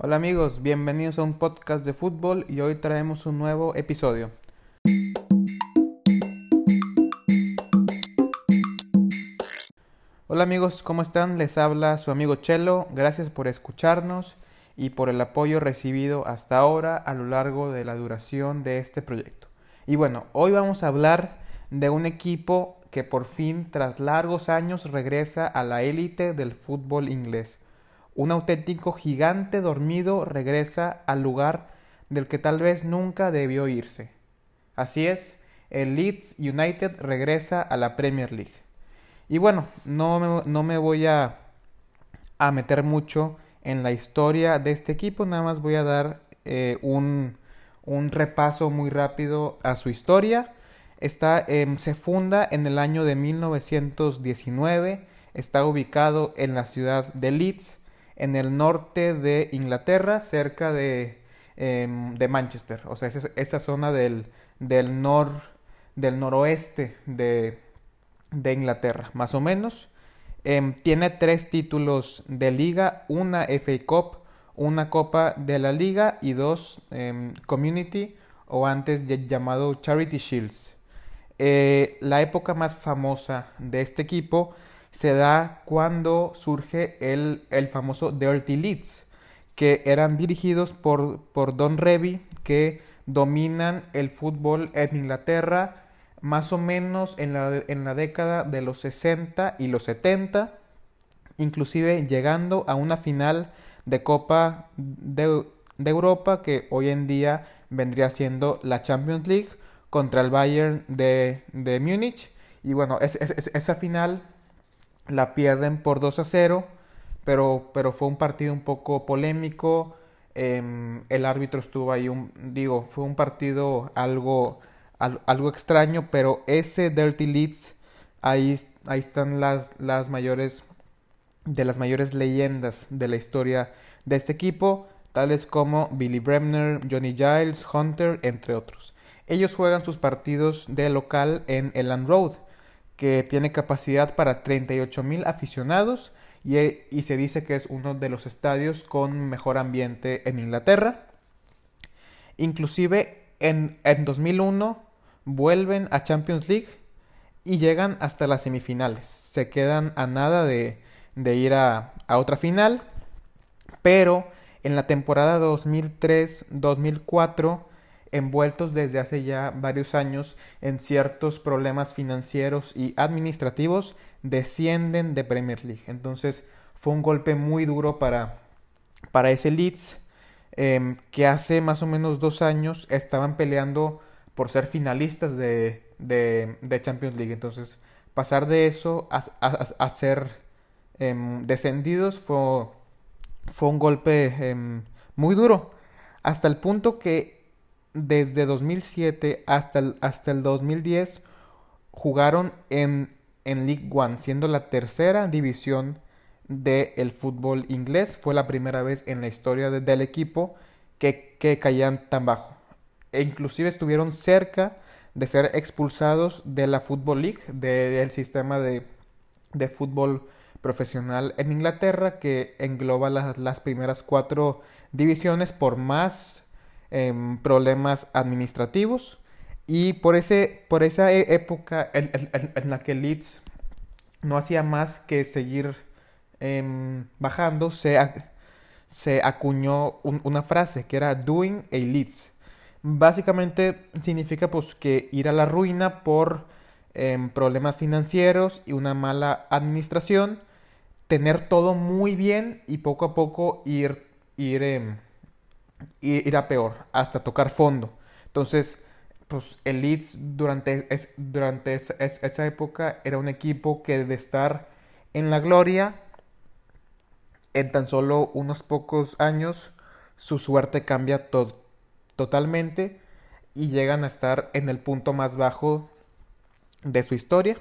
Hola amigos, bienvenidos a un podcast de fútbol y hoy traemos un nuevo episodio. Hola amigos, ¿cómo están? Les habla su amigo Chelo. Gracias por escucharnos y por el apoyo recibido hasta ahora a lo largo de la duración de este proyecto. Y bueno, hoy vamos a hablar de un equipo que por fin tras largos años regresa a la élite del fútbol inglés. Un auténtico gigante dormido regresa al lugar del que tal vez nunca debió irse. Así es, el Leeds United regresa a la Premier League. Y bueno, no me, no me voy a, a, meter mucho en la historia de este equipo, nada más voy a dar eh, un, un, repaso muy rápido a su historia. Está, eh, se funda en el año de 1919, está ubicado en la ciudad de Leeds, en el norte de Inglaterra, cerca de, eh, de Manchester, o sea, esa, esa zona del, del, nor, del noroeste de, de Inglaterra, más o menos. Eh, tiene tres títulos de liga, una FA Cup, una Copa de la Liga y dos eh, Community o antes llamado Charity Shields. Eh, la época más famosa de este equipo se da cuando surge el, el famoso Dirty Leeds, que eran dirigidos por, por Don Revy, que dominan el fútbol en Inglaterra más o menos en la, en la década de los 60 y los 70, inclusive llegando a una final de Copa de, de, Europa que hoy en día vendría siendo la Champions League contra el Bayern de, de Múnich. Y bueno, es, esa final la pierden por 2 a 0, pero, pero fue un partido un poco polémico. Eh, el árbitro estuvo ahí, un, digo, fue un partido algo algo extraño, pero ese Dirty Leeds, ahí, ahí están las, las mayores, de las mayores leyendas de la historia de este equipo, tales como Billy Bremner, Johnny Giles, Hunter, entre otros. Ellos juegan sus partidos de local en Elland Road, que tiene capacidad para 38 mil aficionados y, y se dice que es uno de los estadios con mejor ambiente en Inglaterra. Inclusive en, en 2001 vuelven a Champions League y llegan hasta las semifinales. Se quedan a nada de, de ir a, a, otra final, pero en la temporada 2003-2004, envueltos desde hace ya varios años en ciertos problemas financieros y administrativos, descienden de Premier League. Entonces fue un golpe muy duro para, para ese Leeds, eh, que hace más o menos dos años estaban peleando por ser finalistas de, de, Champions League. Entonces, pasar de eso a, a, ser eh, descendidos fue, fue, un golpe eh, muy duro. Hasta el punto que desde 2007 hasta el, hasta el 2010 jugaron en, en League One, siendo la tercera división del fútbol inglés. Fue la primera vez en la historia de, del equipo que, que caían tan bajo e inclusive estuvieron cerca de ser expulsados de la Football League, del de, sistema de, de, fútbol profesional en Inglaterra, que engloba las, las primeras cuatro divisiones por más eh, problemas administrativos. Y por, ese, por esa e, época en, la que Leeds no hacía más que seguir eh, bajando, se, se acuñó un, una frase que era Doing a Leeds Básicamente significa pues que ir a la ruina por eh, problemas financieros y una mala administración, tener todo muy bien y poco a poco ir, ir, ir a peor, hasta tocar fondo. Entonces, pues el Leeds durante, es, durante esa, esa época era un equipo que de estar en la gloria, en tan solo unos pocos años, su suerte cambia todo totalmente y llegan a estar en el punto más bajo de su historia.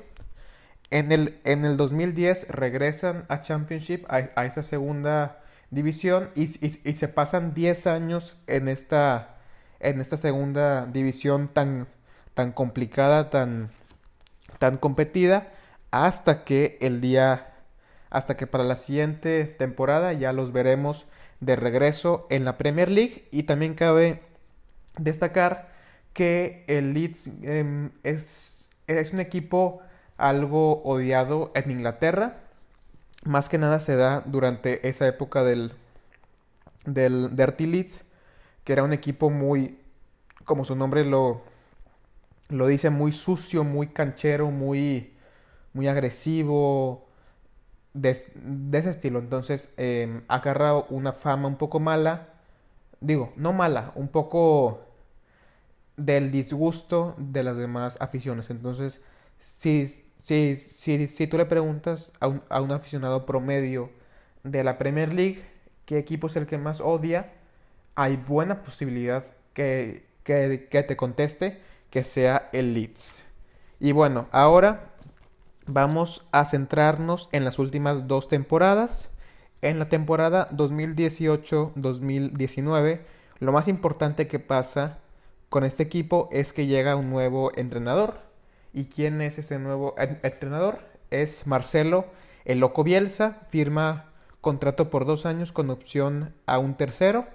En el, en el 2010 regresan a Championship, a, a esa segunda división, y, se pasan 10 años en esta, en esta segunda división tan, tan complicada, tan, tan competida, hasta que el día, hasta que para la siguiente temporada ya los veremos de regreso en la Premier League y también cabe destacar que el Leeds em, es, es un equipo algo odiado en Inglaterra. Más que nada se da durante esa época del, del Dirty Leeds, que era un equipo muy, como su nombre lo, lo dice, muy sucio, muy canchero, muy, muy agresivo, de, ese estilo. Entonces eh, agarra una fama un poco mala, digo, no mala, un poco del disgusto de las demás aficiones. Entonces, si, si, si, si tú le preguntas a un, a un aficionado promedio de la Premier League, qué equipo es el que más odia, hay buena posibilidad que, que, que, te conteste que sea el Leeds. Y bueno, ahora vamos a centrarnos en las últimas dos temporadas. En la temporada 2018-2019, lo más importante que pasa con este equipo es que llega un nuevo entrenador. ¿Y quién es ese nuevo entrenador? Es Marcelo El Loco Bielsa, firma contrato por dos años con opción a un tercero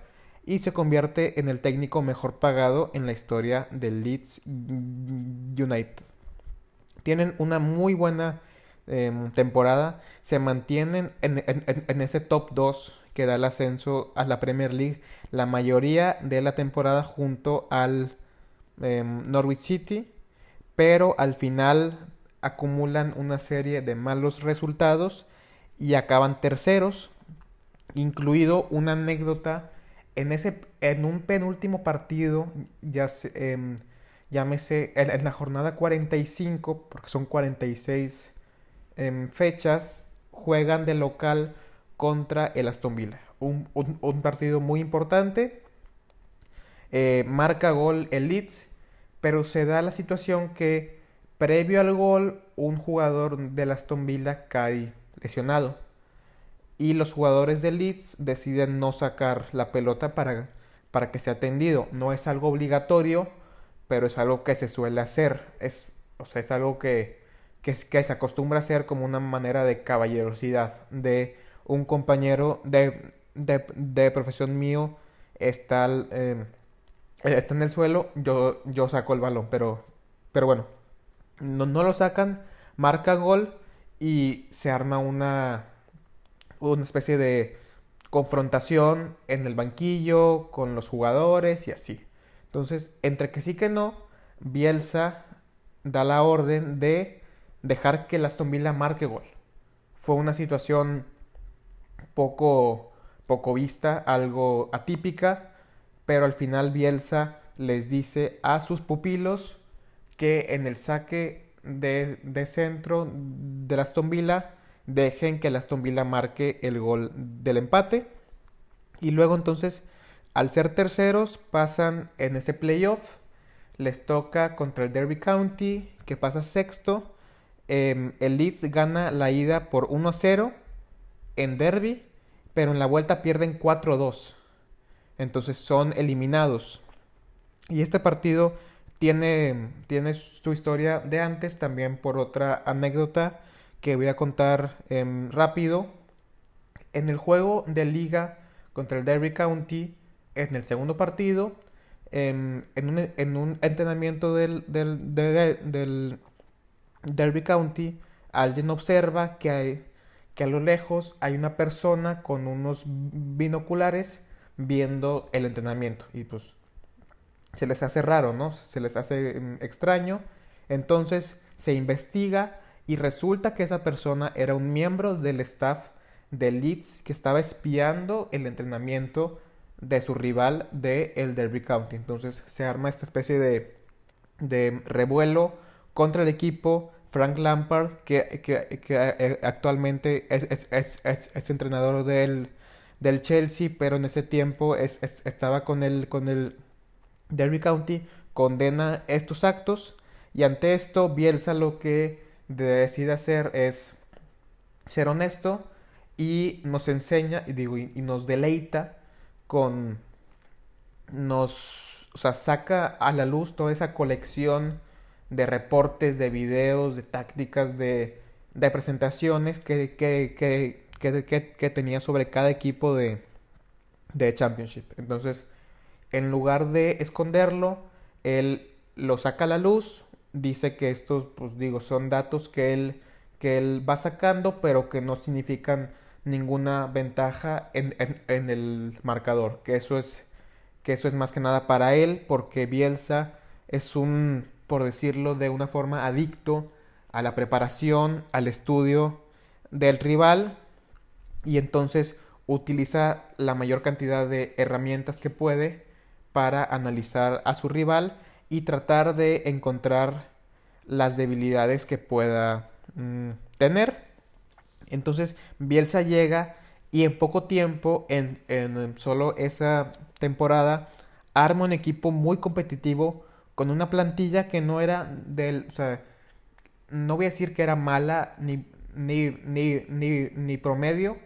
y se convierte en el técnico mejor pagado en la historia del Leeds United. Tienen una muy buena em, temporada, se mantienen en, ese top 2 que da el ascenso a la Premier League la mayoría de la temporada junto al em, Norwich City, pero al final acumulan una serie de malos resultados y acaban terceros, incluido una anécdota en, ese, en un penúltimo partido, ya eh, llámese en, la jornada 45, porque son 46 em, fechas, juegan de local contra el Aston Villa. Un, partido muy importante. Eh, marca gol el Leeds, pero se da la situación que previo al gol un jugador del Aston Villa cae lesionado y los jugadores de Leeds deciden no sacar la pelota para, para que sea atendido. No es algo obligatorio, pero es algo que se suele hacer. Es, o sea, es algo que, que, se acostumbra a hacer como una manera de caballerosidad de un compañero de, de, profesión mío está, eh, está en el suelo, yo, yo saco el balón, pero, pero bueno, no, no lo sacan, marca gol y se arma una, una especie de confrontación en el banquillo con los jugadores y así. Entonces, entre que sí que no, Bielsa da la orden de dejar que el Aston Villa marque gol. Fue una situación poco, poco vista, algo atípica, pero al final Bielsa les dice a sus pupilos que en el saque de, de centro del Aston Villa dejen que el Aston Villa marque el gol del empate. Y luego entonces, al ser terceros, pasan en ese playoff. Les toca contra el Derby County, que pasa sexto. Em, el Leeds gana la ida por 1-0 en Derby, pero en la vuelta pierden 4-2. Entonces son eliminados. Y este partido tiene, tiene su historia de antes también por otra anécdota que voy a contar em, rápido. En el juego de liga contra el Derby County, en el segundo partido, em, en, un, entrenamiento del, del, Derby County, alguien observa que, hay, que a lo lejos hay una persona con unos binoculares viendo el entrenamiento. Y pues se les hace raro, ¿no? Se les hace em, extraño. Entonces se investiga y resulta que esa persona era un miembro del staff de Leeds que estaba espiando el entrenamiento de su rival de el Derby County. Entonces se arma esta especie de, de revuelo contra el equipo. Frank Lampard, que, que, que eh, actualmente es, es, es, es, entrenador del, del Chelsea, pero en ese tiempo estaba con el, con el Derby County, condena estos actos y ante esto Bielsa lo que decide hacer es ser honesto y nos enseña y digo y, nos deleita con nos o sea, saca a la luz toda esa colección de reportes, de videos, de tácticas, de, de presentaciones que, que, que, que, tenía sobre cada equipo de, de Championship. Entonces, en lugar de esconderlo, él lo saca a la luz, dice que estos, pues digo, son datos que él, que él va sacando, pero que no significan ninguna ventaja en, en, el marcador, que eso es que eso es más que nada para él, porque Bielsa es un, por decirlo de una forma, adicto a la preparación, al estudio del rival, y entonces utiliza la mayor cantidad de herramientas que puede para analizar a su rival y tratar de encontrar las debilidades que pueda mm, tener. Entonces Bielsa llega y en poco tiempo, en, en, solo esa temporada, arma un equipo muy competitivo con una plantilla que no era del, o sea, no voy a decir que era mala ni, ni, ni, ni, ni promedio,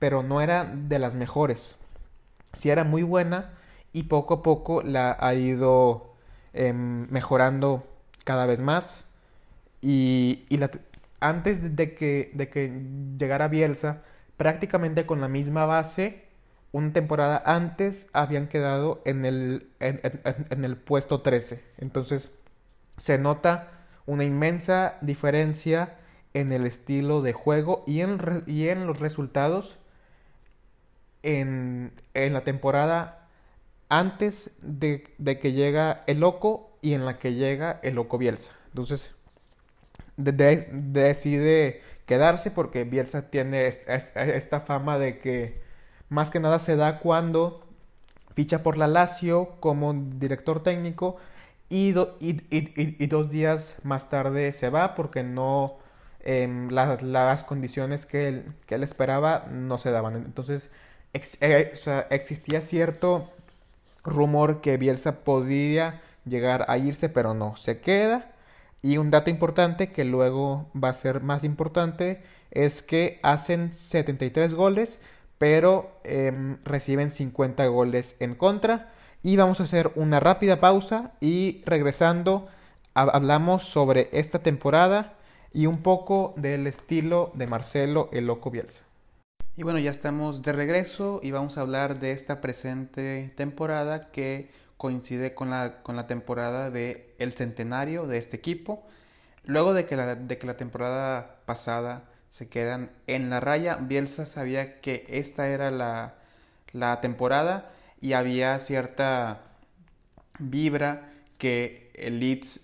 pero no era de las mejores. Sí era muy buena y poco a poco la ha ido em, mejorando cada vez más. Y, antes de que, de que llegara Bielsa, prácticamente con la misma base, una temporada antes habían quedado en el, en el puesto 13. Entonces se nota una inmensa diferencia en el estilo de juego y en, y en los resultados en, en la temporada antes de, de, que llega el loco y en la que llega el loco Bielsa. Entonces, decide quedarse porque Bielsa tiene esta fama de que más que nada se da cuando ficha por la Lazio como director técnico y, y, y, dos días más tarde se va porque no eh, las condiciones que él, que él esperaba no se daban. Entonces, eh, existía cierto rumor que Bielsa podría llegar a irse, pero no, se queda. Y un dato importante que luego va a ser más importante es que hacen 73 goles, pero em, reciben 50 goles en contra. Y vamos a hacer una rápida pausa y regresando hablamos sobre esta temporada y un poco del estilo de Marcelo el Loco Bielsa. Y bueno, ya estamos de regreso y vamos a hablar de esta presente temporada que coincide con la, con la temporada de centenario de este equipo. Luego de que, la, de que la temporada pasada se quedan en la raya, Bielsa sabía que esta era la, la temporada y había cierta vibra que el Leeds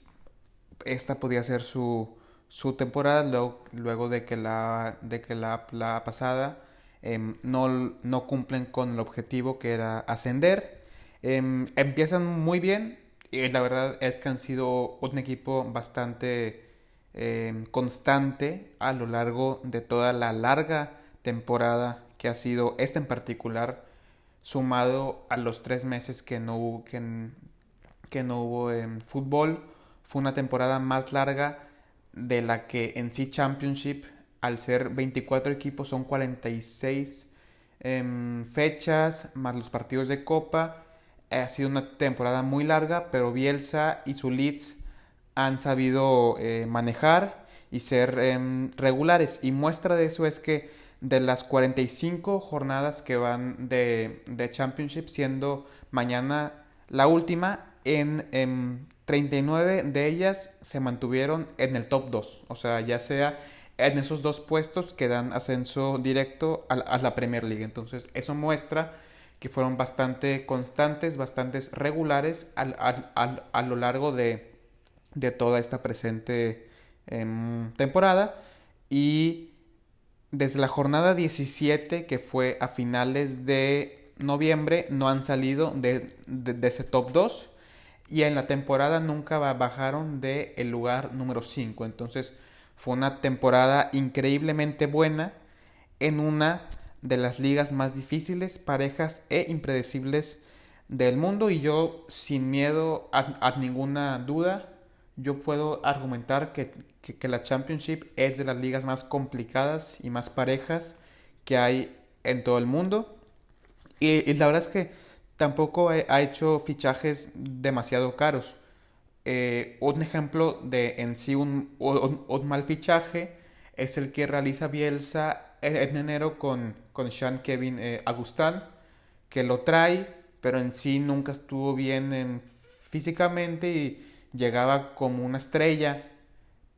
esta podía ser su, su temporada luego, luego de que la, de que la, la pasada Em, no, no, cumplen con el objetivo que era ascender. Em, empiezan muy bien y la verdad es que han sido un equipo bastante em, constante a lo largo de toda la larga temporada que ha sido esta en particular sumado a los tres meses que no hubo, que, que no hubo en fútbol fue una temporada más larga de la que en sí Championship al ser 24 equipos son 46 em, fechas más los partidos de copa. Ha sido una temporada muy larga, pero Bielsa y su Leeds han sabido eh, manejar y ser em, regulares. Y muestra de eso es que de las 45 jornadas que van de, de Championship, siendo mañana la última, en, en 39 de ellas se mantuvieron en el top 2. O sea, ya sea en esos dos puestos que dan ascenso directo a, la Premier League. Entonces, eso muestra que fueron bastante constantes, bastante regulares a lo largo de, de, toda esta presente em, temporada. Y desde la jornada 17, que fue a finales de noviembre, no han salido de, de, ese top 2. Y en la temporada nunca bajaron del el lugar número 5. Entonces, fue una temporada increíblemente buena en una de las ligas más difíciles, parejas e impredecibles del mundo. Y yo sin miedo a, ninguna duda yo puedo argumentar que, la Championship es de las ligas más complicadas y más parejas que hay en todo el mundo. Y, la verdad es que tampoco ha hecho fichajes demasiado caros eh, un ejemplo de en sí un, mal fichaje es el que realiza Bielsa en, enero con, con Sean Kevin eh, que lo trae, pero en sí nunca estuvo bien físicamente y llegaba como una estrella.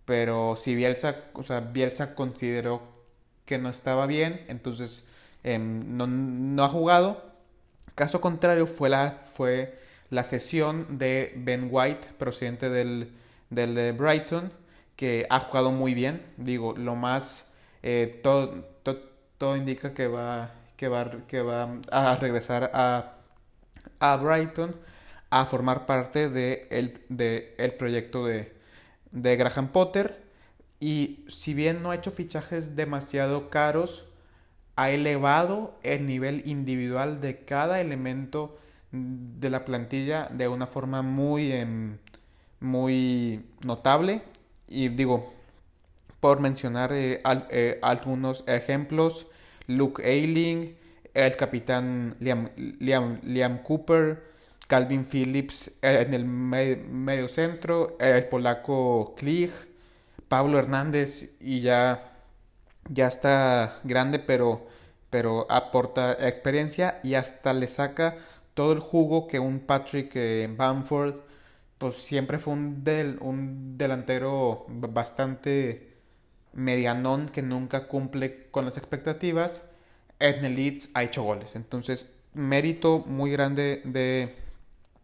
Pero si Bielsa, o sea, Bielsa consideró que no estaba bien, entonces em, no, ha jugado. Caso contrario fue la, fue la sesión de Ben White, procedente del, del Brighton, que ha jugado muy bien. Digo, lo más, eh, todo, todo indica que va, que va, que va a regresar a, a Brighton a formar parte de el, de el proyecto de, de Graham Potter. Y si bien no ha hecho fichajes demasiado caros, ha elevado el nivel individual de cada elemento de la plantilla de una forma muy, em, muy notable. Y digo, por mencionar eh, eh, algunos ejemplos, Luke Ayling, el capitán Liam, Liam, Cooper, Calvin Phillips eh, en el medio centro, el polaco Klich, Pablo Hernández y ya, ya está grande, pero, pero aporta experiencia y hasta le saca todo el jugo que un Patrick Bamford, pues siempre fue un, del, un delantero bastante medianón que nunca cumple con las expectativas. En el Leeds ha hecho goles. Entonces, mérito muy grande de,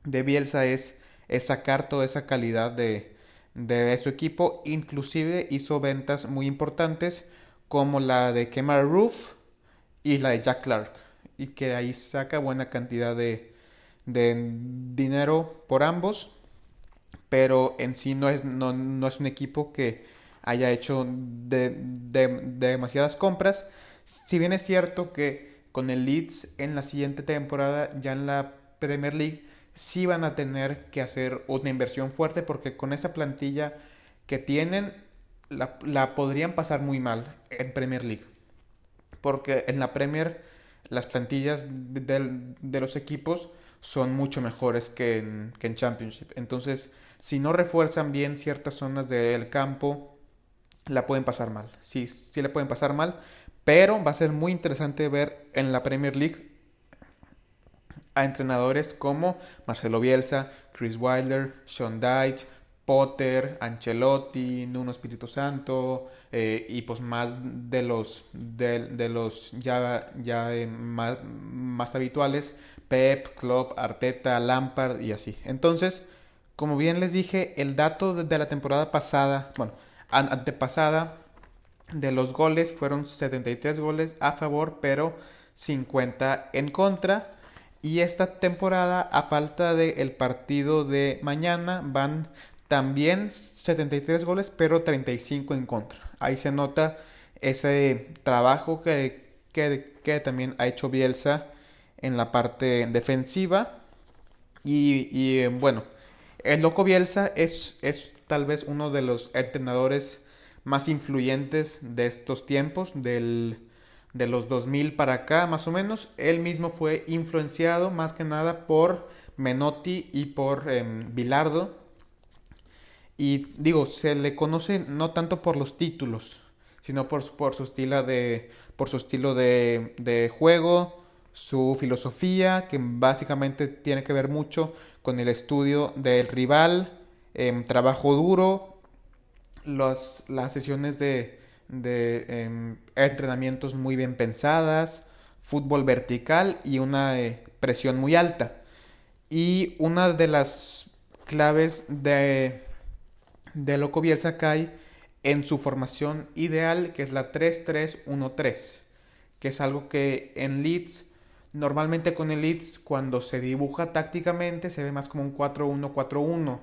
de Bielsa es, es sacar toda esa calidad de, de su equipo. Inclusive hizo ventas muy importantes como la de Kemar Roof y la de Jack Clark. Y que ahí saca buena cantidad de, de dinero por ambos. Pero en sí no es, no, no es un equipo que haya hecho de, demasiadas compras. Si bien es cierto que con el Leeds en la siguiente temporada, ya en la Premier League, sí van a tener que hacer una inversión fuerte porque con esa plantilla que tienen la, podrían pasar muy mal en Premier League. Porque en la Premier las plantillas de, los equipos son mucho mejores que en, que en Championship. Entonces, si no refuerzan bien ciertas zonas del campo, la pueden pasar mal. Sí, sí la pueden pasar mal. Pero va a ser muy interesante ver en la Premier League a entrenadores como Marcelo Bielsa, Chris Wilder, Sean Dyche, Potter, Ancelotti, Nuno Espíritu Santo eh, y pues más de los, de, los ya, ya eh, más, habituales, Pep, Klopp, Arteta, Lampard y así. Entonces, como bien les dije, el dato de la temporada pasada, bueno, antepasada de los goles fueron 73 goles a favor, pero 50 en contra. Y esta temporada, a falta del partido de mañana, van también 73 goles, pero 35 en contra. Ahí se nota ese trabajo que, que, también ha hecho Bielsa en la parte defensiva. Y, y bueno, el loco Bielsa es, es tal vez uno de los entrenadores más influyentes de estos tiempos, del, de los 2000 para acá más o menos. Él mismo fue influenciado más que nada por Menotti y por em, Bilardo. Y digo, se le conoce no tanto por los títulos, sino por, por su estilo de, por su estilo de, de juego, su filosofía, que básicamente tiene que ver mucho con el estudio del rival, em, trabajo duro, las sesiones de, em, entrenamientos muy bien pensadas, fútbol vertical y una eh, presión muy alta. Y una de las claves de, de Loco Bielsa cae en su formación ideal, que es la 3-3-1-3, que es algo que en Leeds Normalmente con el Leeds cuando se dibuja tácticamente se ve más como un 4-1-4-1,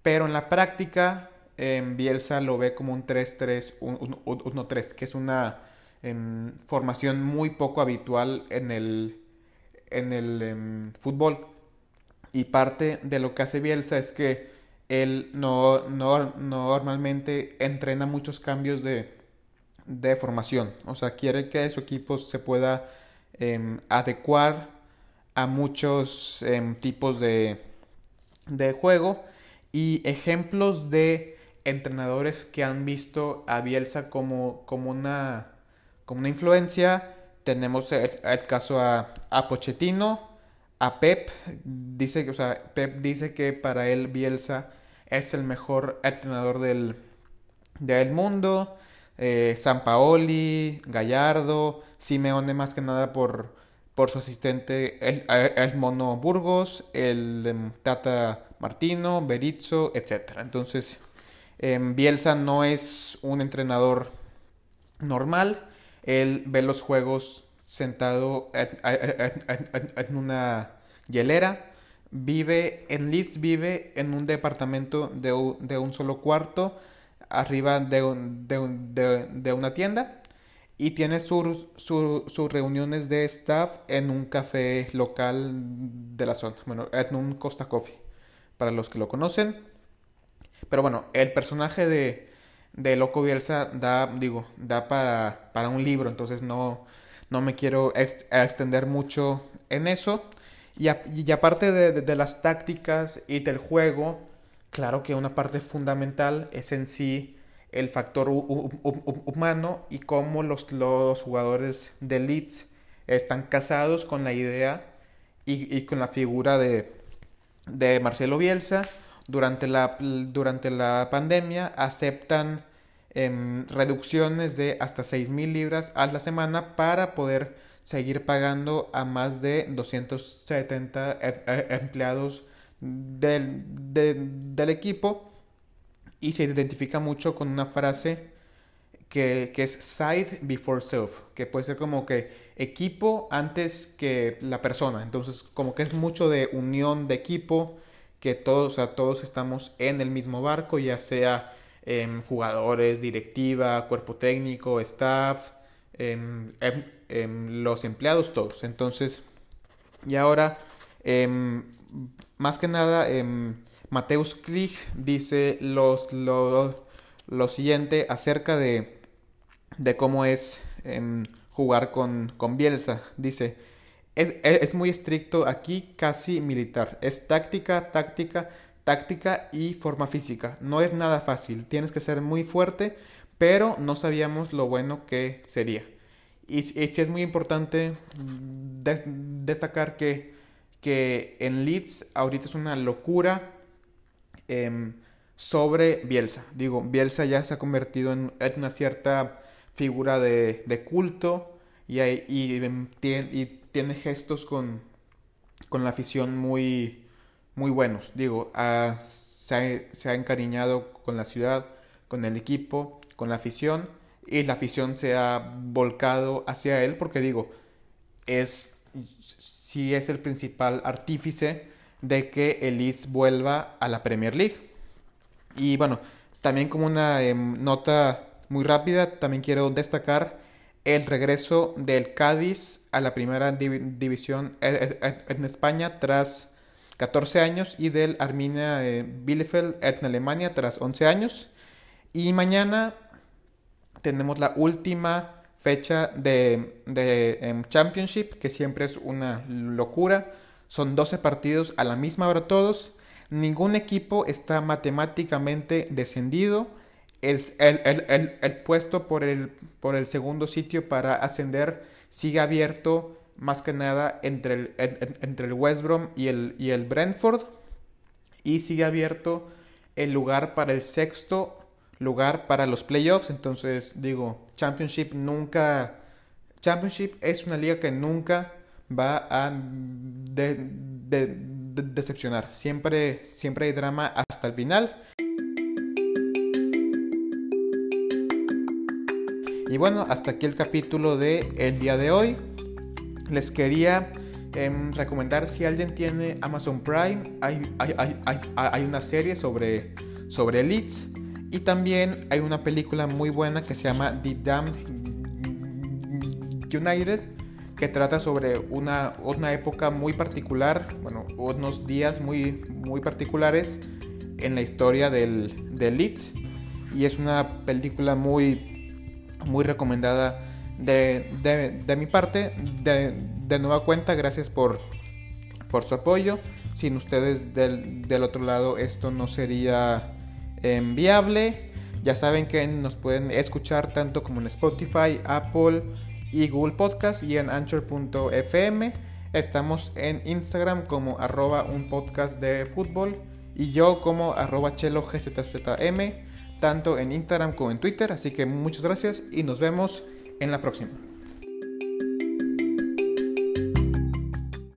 pero en la práctica en Bielsa lo ve como un 3-3-1-3, que es una em, formación muy poco habitual en el, en el em, fútbol. Y parte de lo que hace Bielsa es que él no, no, normalmente entrena muchos cambios de, de formación. O sea, quiere que su equipo se pueda Em, adecuar a muchos em, tipos de, de juego y ejemplos de entrenadores que han visto a Bielsa como, como, una, como una influencia. tenemos el, caso a, a, Pochettino, a Pep, dice, o sea, Pep dice que para él Bielsa es el mejor entrenador del, del mundo, eh, San Paoli, Gallardo, Simeone más que nada por, por su asistente, el, Mono Burgos, el Tata Martino, Berizzo, etc. Entonces, em, Bielsa no es un entrenador normal, él ve los juegos sentado en, una hielera, vive en Leeds, vive en un departamento de, un solo cuarto, arriba de, de una tienda y tiene sus, reuniones de staff en un café local de la zona, bueno, en un Costa Coffee, para los que lo conocen. Pero bueno, el personaje de, de Loco Bielsa da, digo, da para, para un libro, entonces no, no me quiero extender mucho en eso. Y, y aparte de, las tácticas y del juego, claro que una parte fundamental es en sí el factor humano y cómo los, los jugadores de Leeds están casados con la idea y, con la figura de, de, Marcelo Bielsa. Durante la, durante la pandemia aceptan em, reducciones de hasta 6 mil libras a la semana para poder seguir pagando a más de 270 e, e, empleados del, del equipo y se identifica mucho con una frase que, es side before self, que puede ser como que equipo antes que la persona. Entonces, como que es mucho de unión de equipo, que todos, o todos estamos en el mismo barco, ya sea em, jugadores, directiva, cuerpo técnico, staff, em, em, los empleados, todos. Entonces, y ahora, más que nada, Mateus Krieg dice los, lo, siguiente acerca de, de cómo es jugar con, con, Bielsa. Dice, es, es, muy estricto aquí, casi militar. Es táctica, táctica, táctica y forma física. No es nada fácil, tienes que ser muy fuerte, pero no sabíamos lo bueno que sería. Y, y sí es muy importante destacar que, que en Leeds ahorita es una locura Em, sobre Bielsa. Digo, Bielsa ya se ha convertido en, una cierta figura de, culto y, em, y, tiene, gestos con, con, la afición muy, muy buenos. Digo, se, ha, encariñado con la ciudad, con el equipo, con la afición y la afición se ha volcado hacia él porque digo, es si es el principal artífice de que el vuelva a la Premier League. Y bueno, también como una em, nota muy rápida, también quiero destacar el regreso del Cádiz a la primera división e, e, e, en España tras 14 años y del Arminia eh, Bielefeld en Alemania tras 11 años. Y mañana tenemos la última fecha de, de em, Championship, que siempre es una locura son 12 partidos a la misma hora todos. Ningún equipo está matemáticamente descendido. El, puesto por el, por el segundo sitio para ascender sigue abierto más que nada entre el, entre el West Brom y el, y el Brentford. Y sigue abierto el lugar para el sexto lugar para los playoffs. Entonces digo, Championship nunca... Championship es una liga que nunca va a decepcionar. Siempre, siempre hay drama hasta el final. Y bueno, hasta aquí el capítulo de el día de hoy. Les quería em, recomendar si alguien tiene Amazon Prime, hay, una serie sobre, sobre Elites y también hay una película muy buena que se llama The Damned United que trata sobre una, una época muy particular, bueno, unos días muy, muy particulares en la historia del, del Leeds. Y es una película muy, muy recomendada de, de, mi parte. De, de, nueva cuenta, gracias por, por su apoyo. Sin ustedes del, del otro lado esto no sería em, viable. Ya saben que nos pueden escuchar tanto como en Spotify, Apple, y Google Podcast y en anchor.fm. Estamos en Instagram como arroba un podcast de fútbol y yo como arroba chelo gzzm, tanto en Instagram como en Twitter. Así que muchas gracias y nos vemos en la próxima.